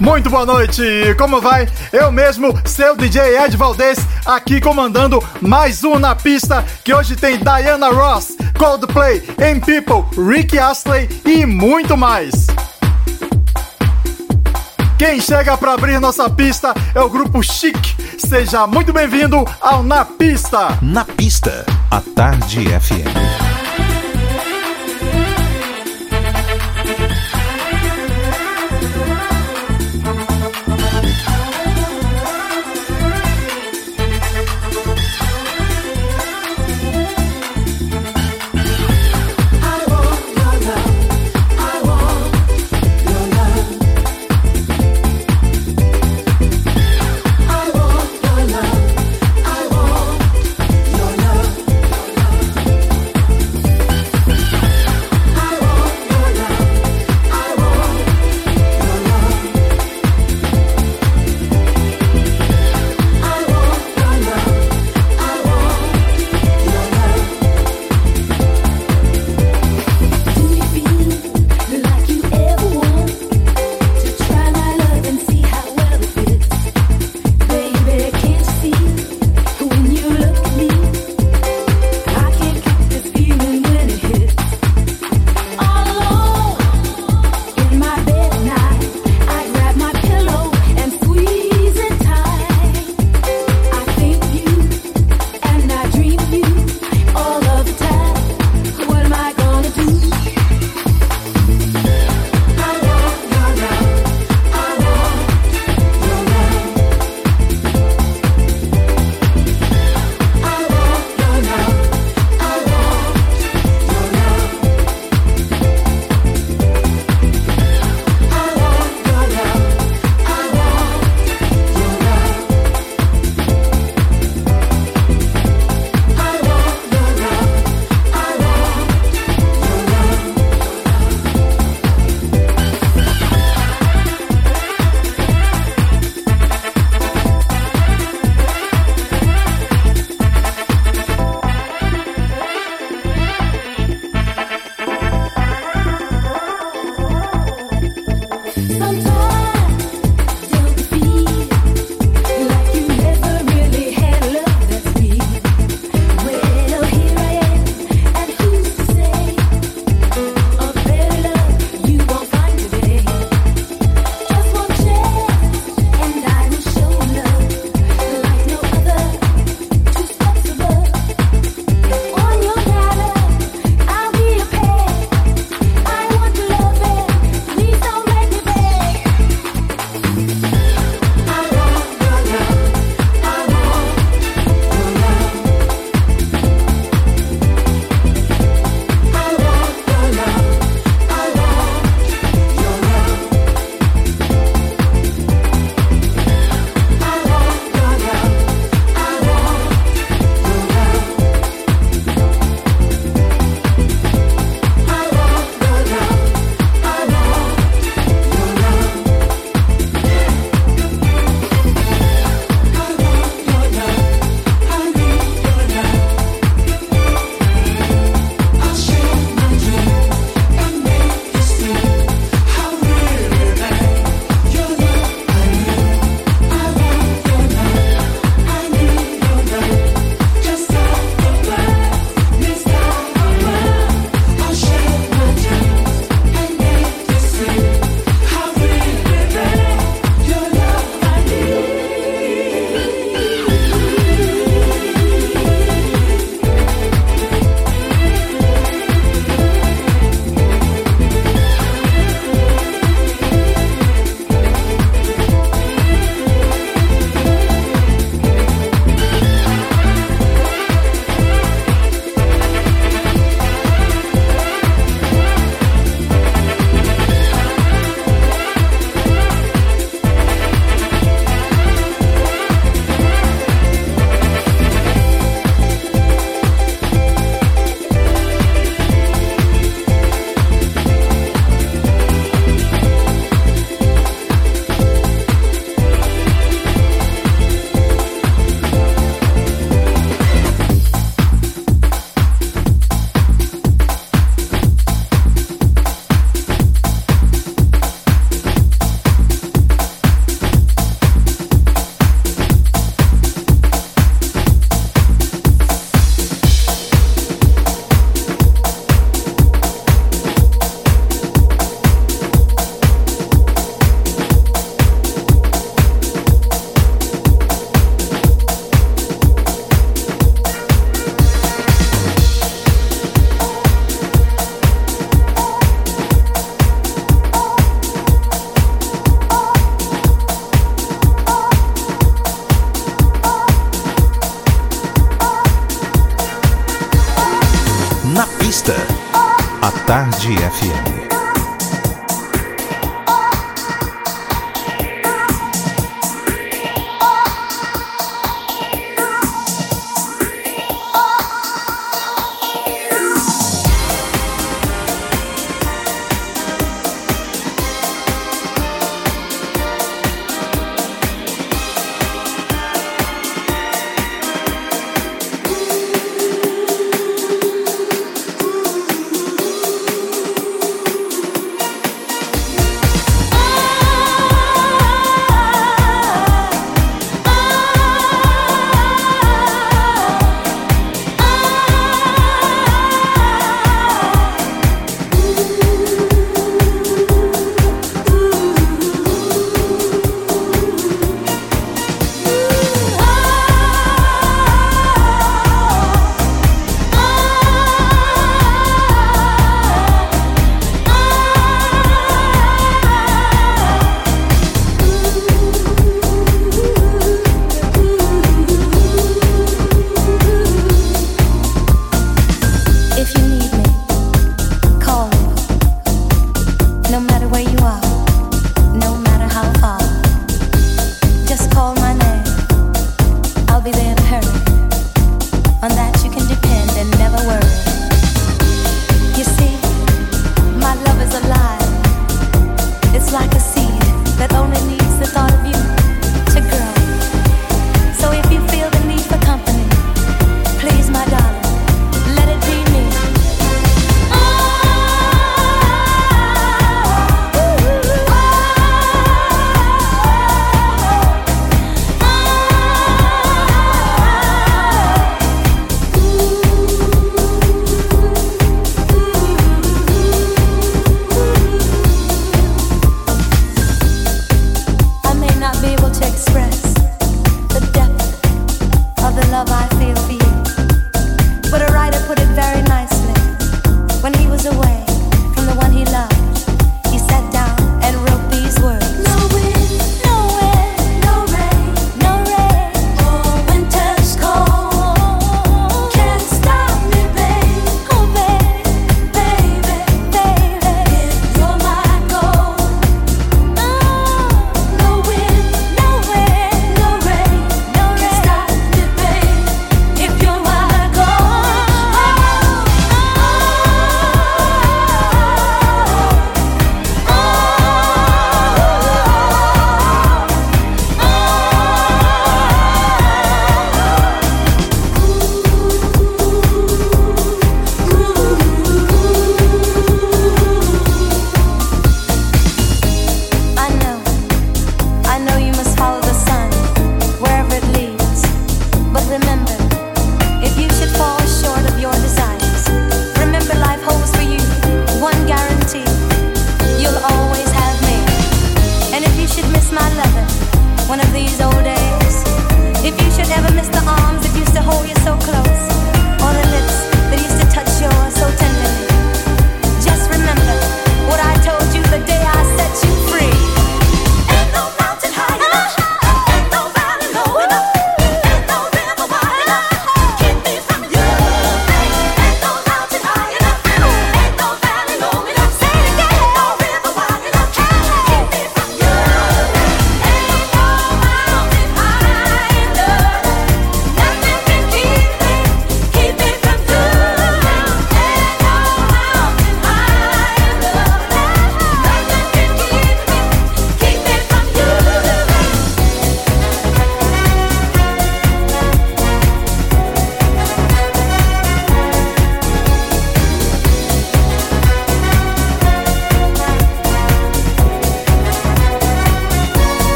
Muito boa noite, como vai? Eu mesmo, seu DJ Ed Valdez, aqui comandando mais um na pista que hoje tem Diana Ross, Coldplay, M People, Rick Astley e muito mais. Quem chega para abrir nossa pista é o grupo Chic. Seja muito bem-vindo ao Na Pista. Na pista, a Tarde FM.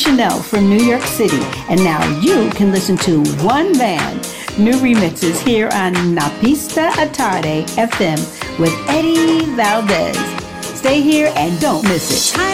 Chanel from New York City. And now you can listen to One Band new remixes here on Napista Atarde FM with Eddie Valdez. Stay here and don't miss it.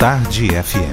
Tarde FM.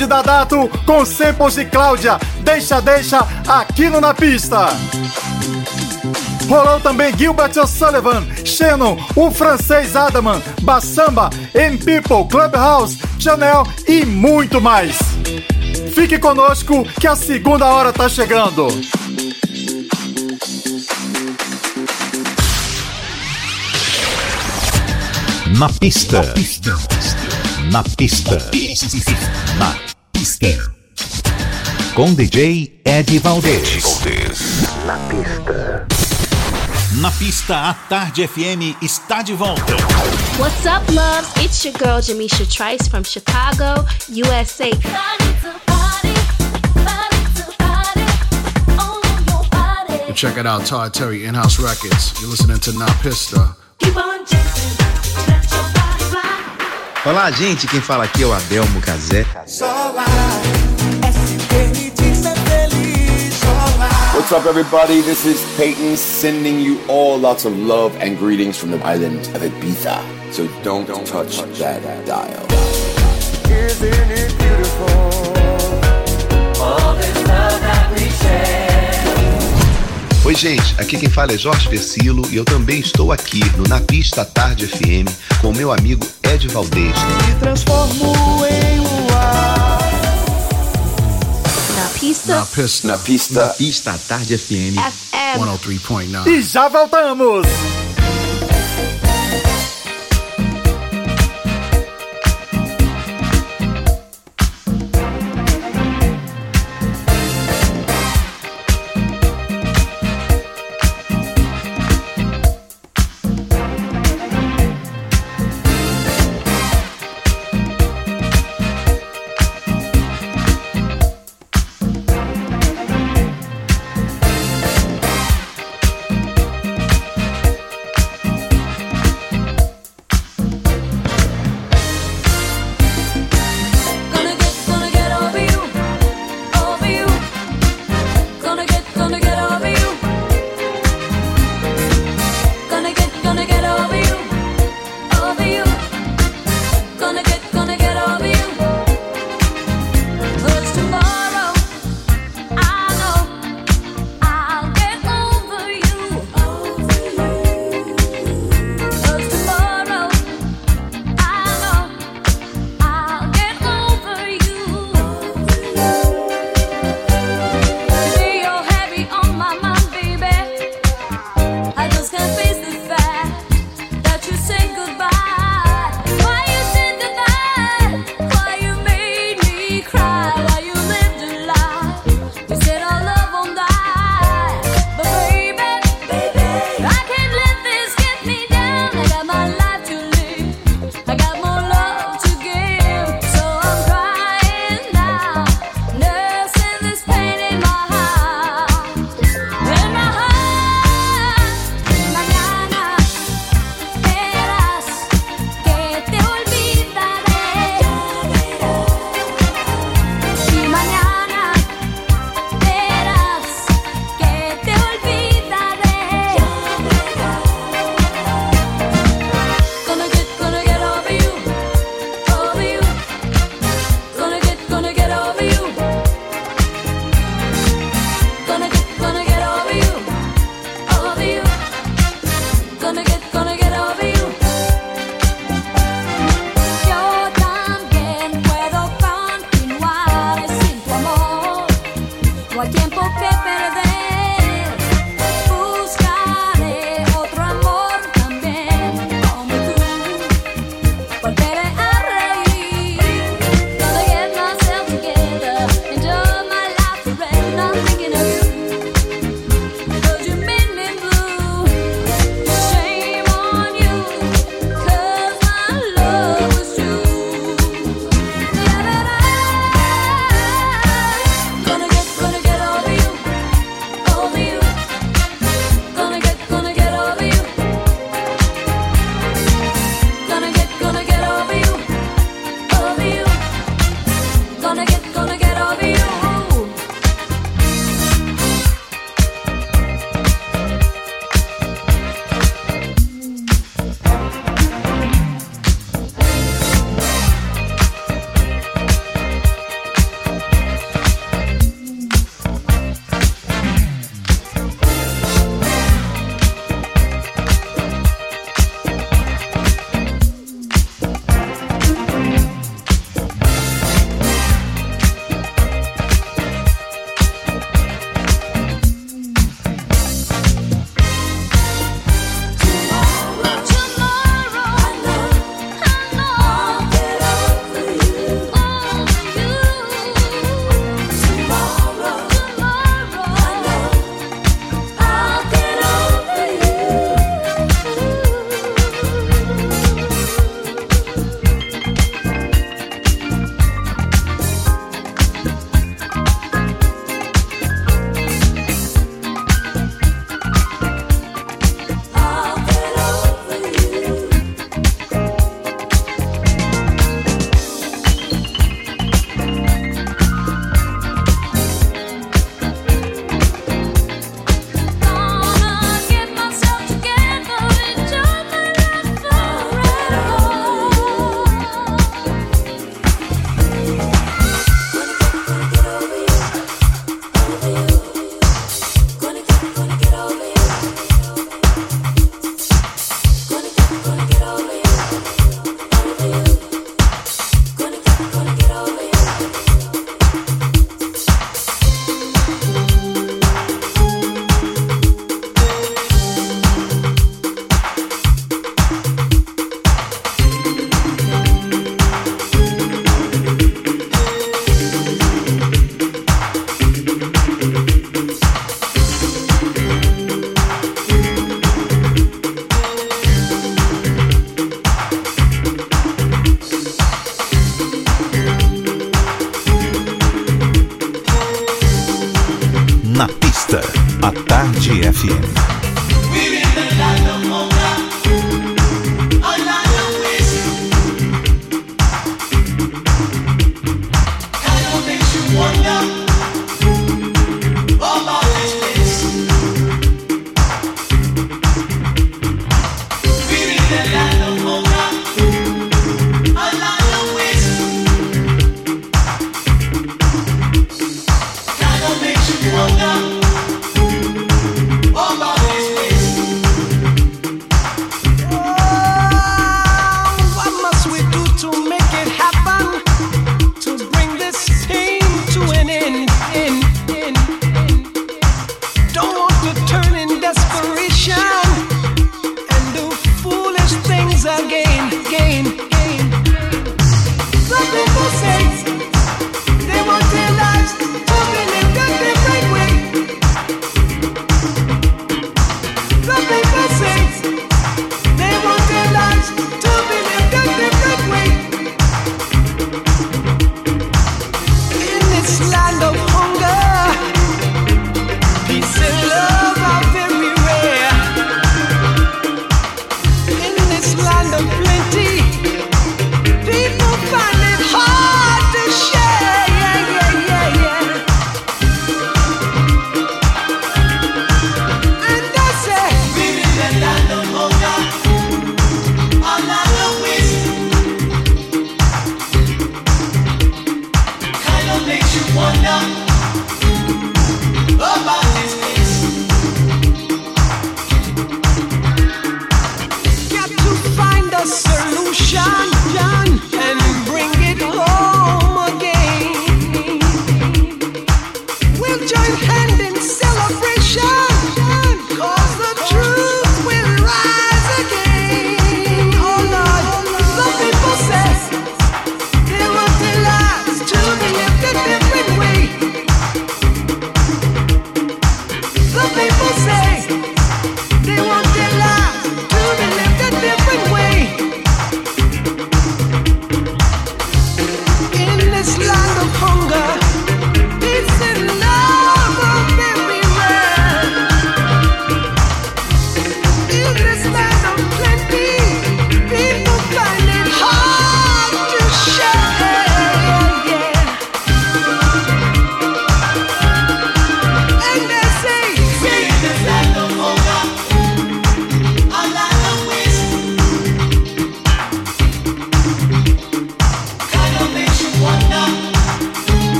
De Dadato com samples de Cláudia. Deixa, deixa, aqui no Na Pista. Rolou também Gilbert O'Sullivan, Shannon, o francês Adaman, Bassamba, M People, Clubhouse, Chanel e muito mais. Fique conosco que a segunda hora tá chegando. Na pista. Na pista. Na pista. Com DJ Ed Valdez. Na pista. Na pista, a Tarde FM está de volta. What's up, loves? It's your girl Jamisha Trice from Chicago, USA. Check it out, Todd Terry, In-House Records. You're listening to Na Pista. Olá, gente. Quem fala aqui é o Adelmo Cazé. What's up, everybody? This is Peyton sending you all lots of love and greetings from the island of Ibiza. So don't, touch, that dial. Isn't it beautiful? All this love that we share. Oi, gente, aqui quem fala é Jorge Versilo e eu também estou aqui no Na Pista Tarde FM com meu amigo Ed Valdez. Me transformo em luar. Na pista. Na Pista. Na pista. Na pista, Tarde FM. FM. 103.9. E já voltamos.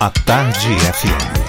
A Tarde FM.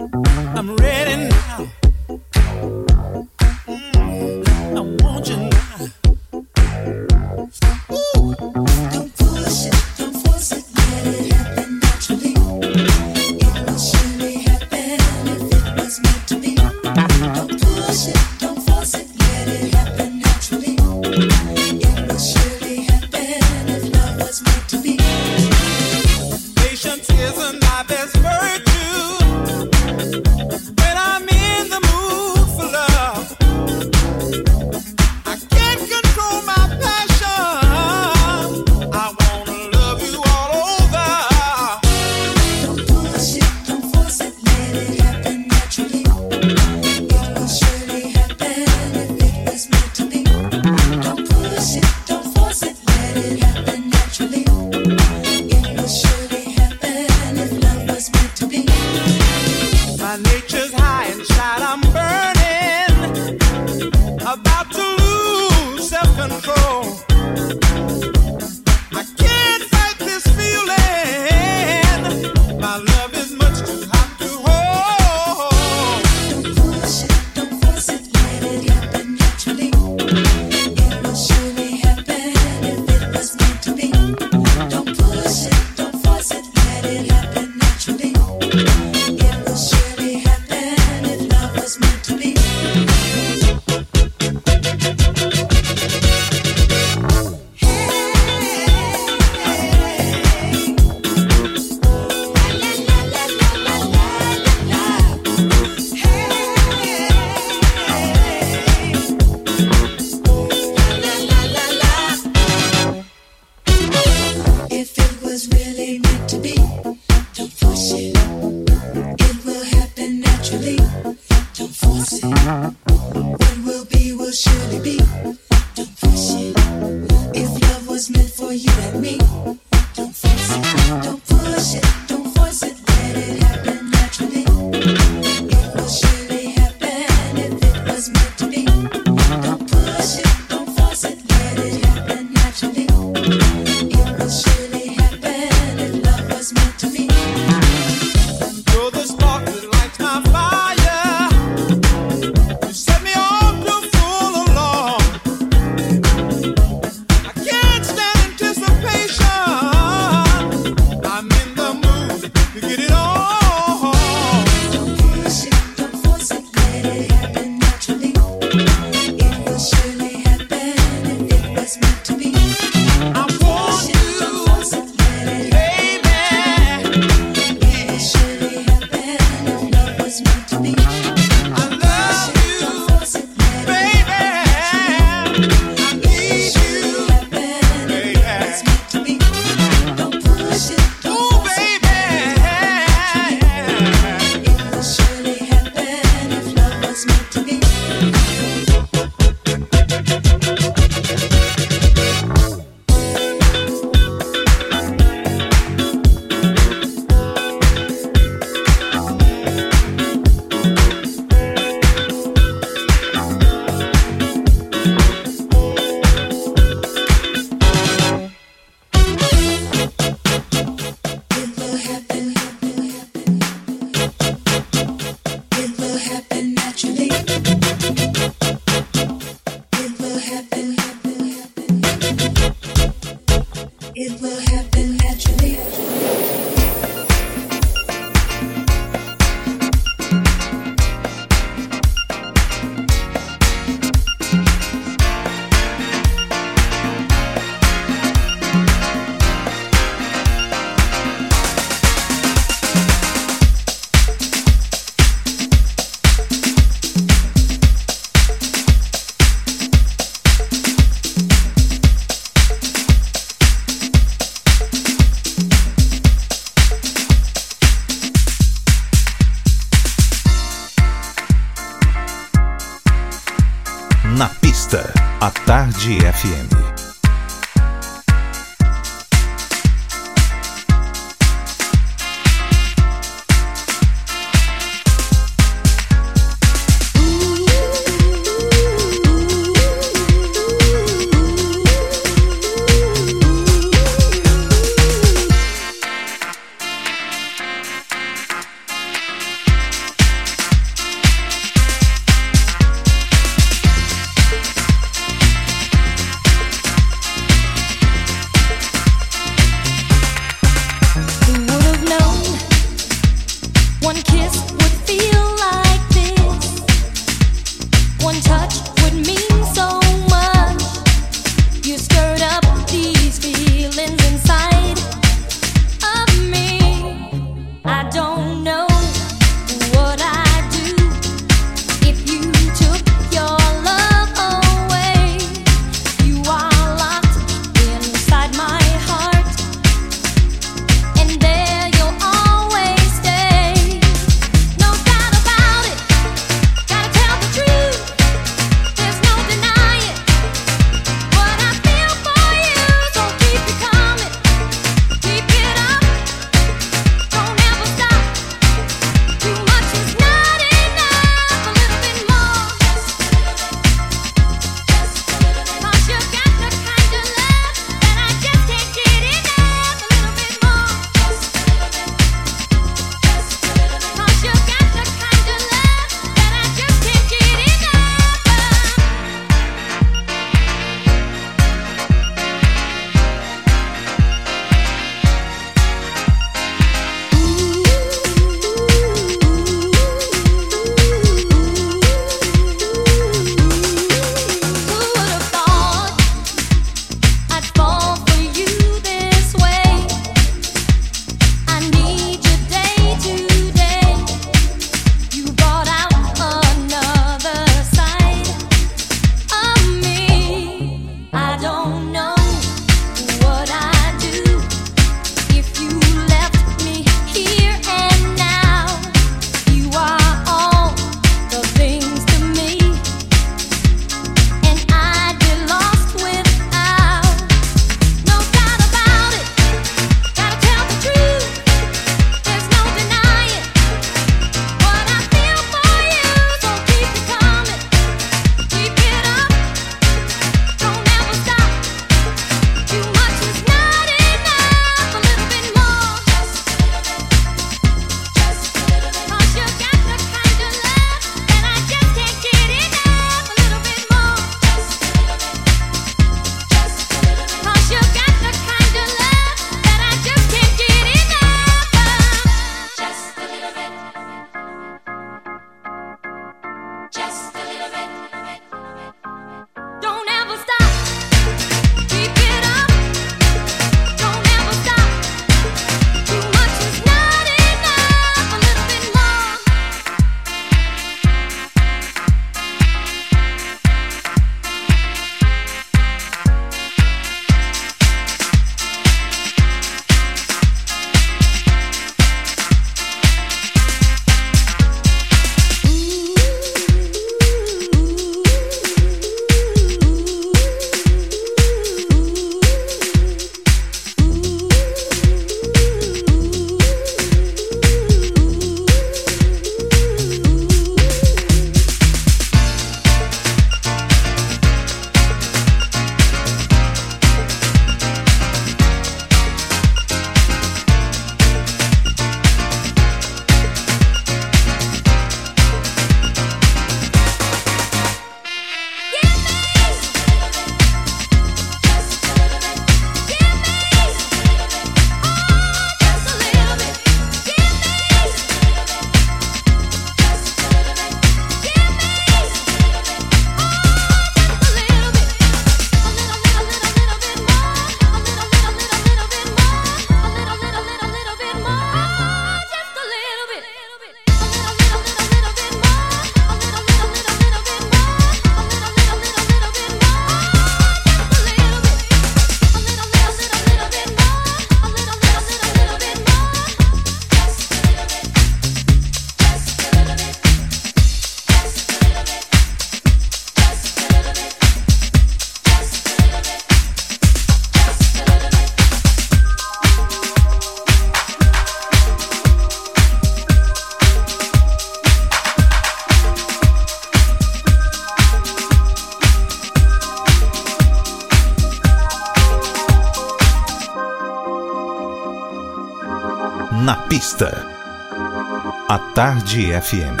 Tarde FM.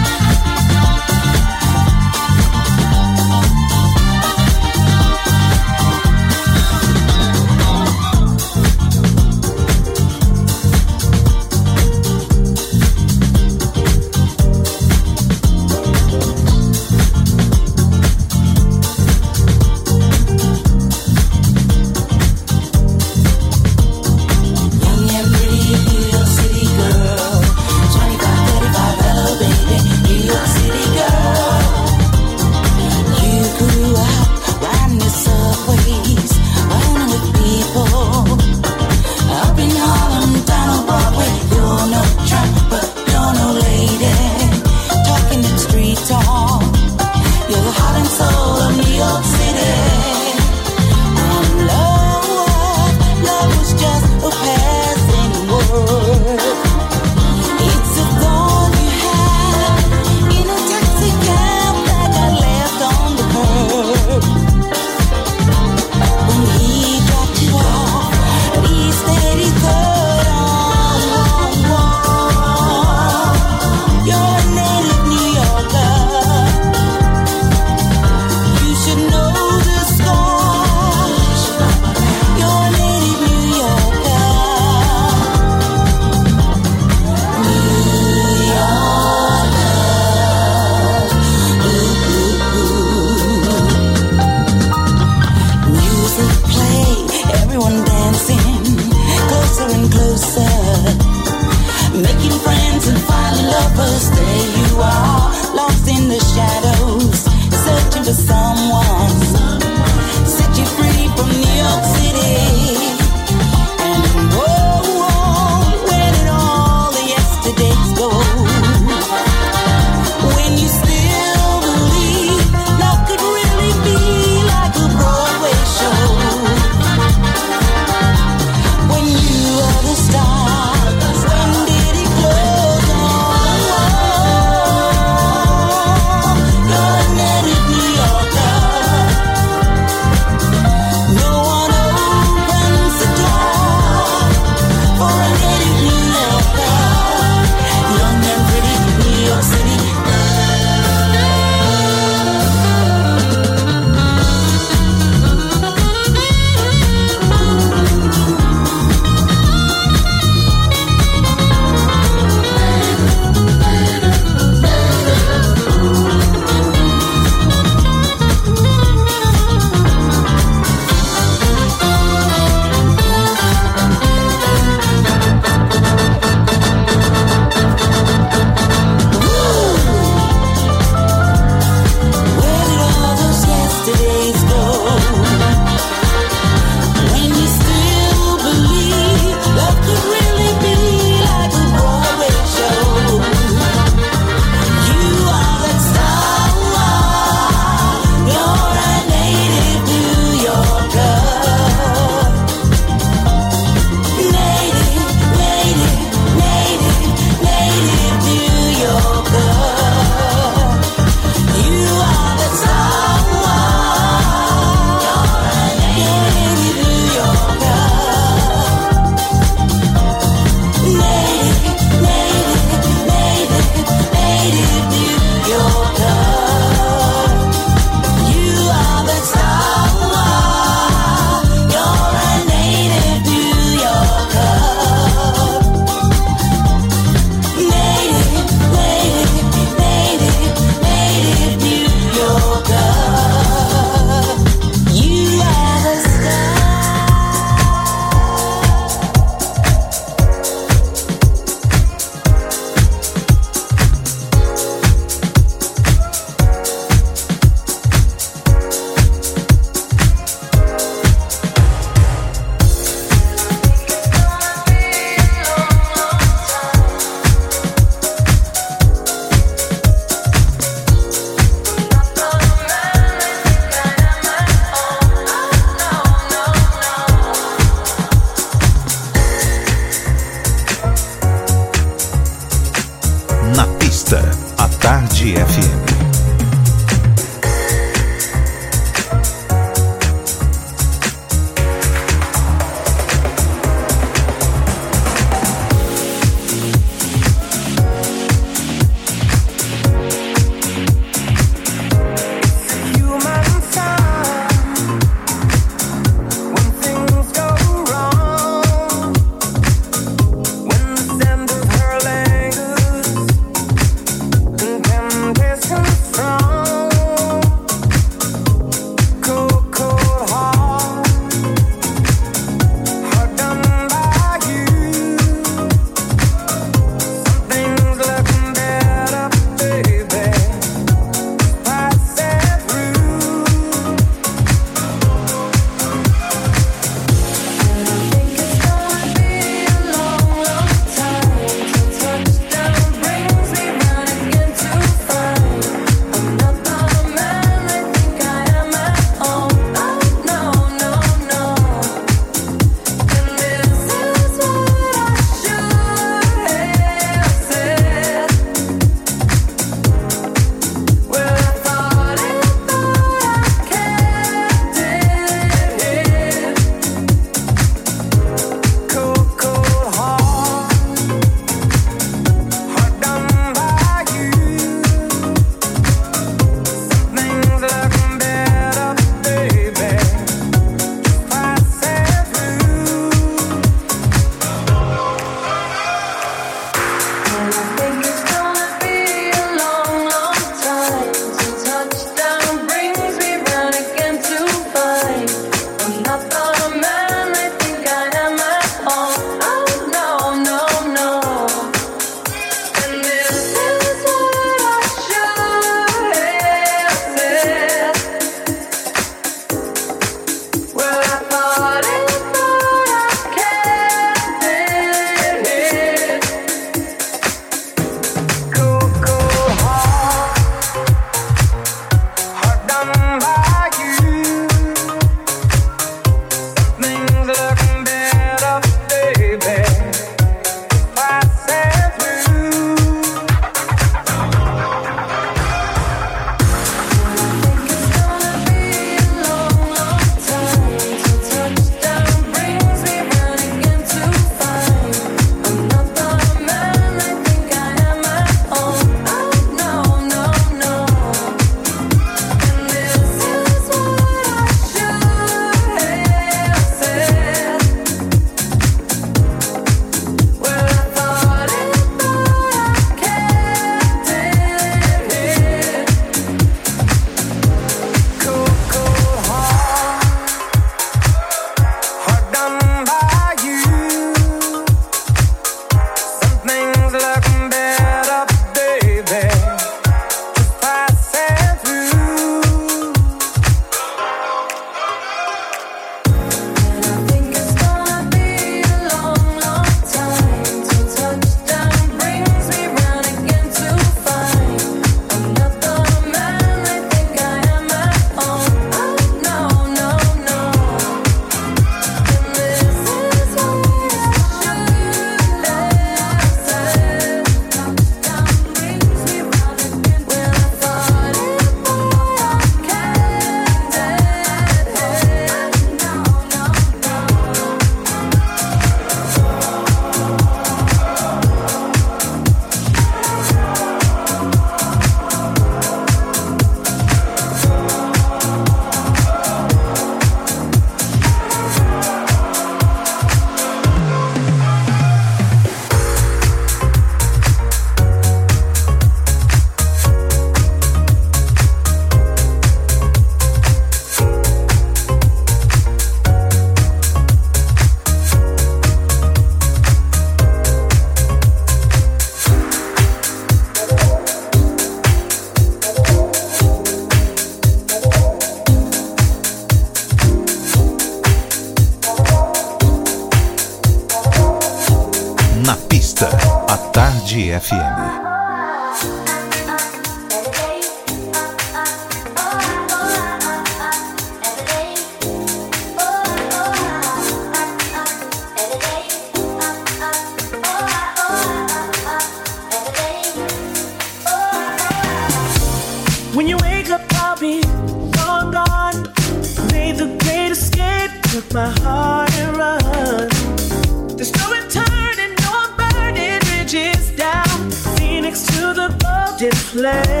left.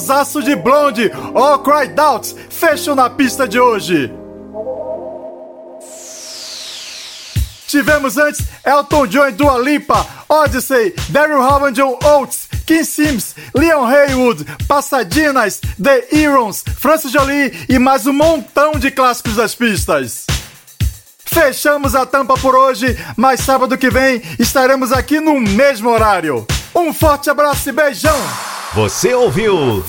showzaço de Blonde, All Cried Out, fecham na pista de hoje. Tivemos antes Elton John e Dua Lipa, Odyssey, Daryl Hall John Oates, Kim Sims, Leon Haywood, Passadinas, The Irons, Francis Jolie e mais um montão de clássicos das pistas. Fechamos a tampa por hoje, mas sábado que vem estaremos aqui no mesmo horário. Um forte abraço e beijão! Você ouviu?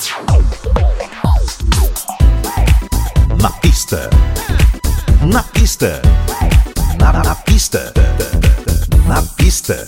Na pista. Na pista. Na, na pista. Na pista.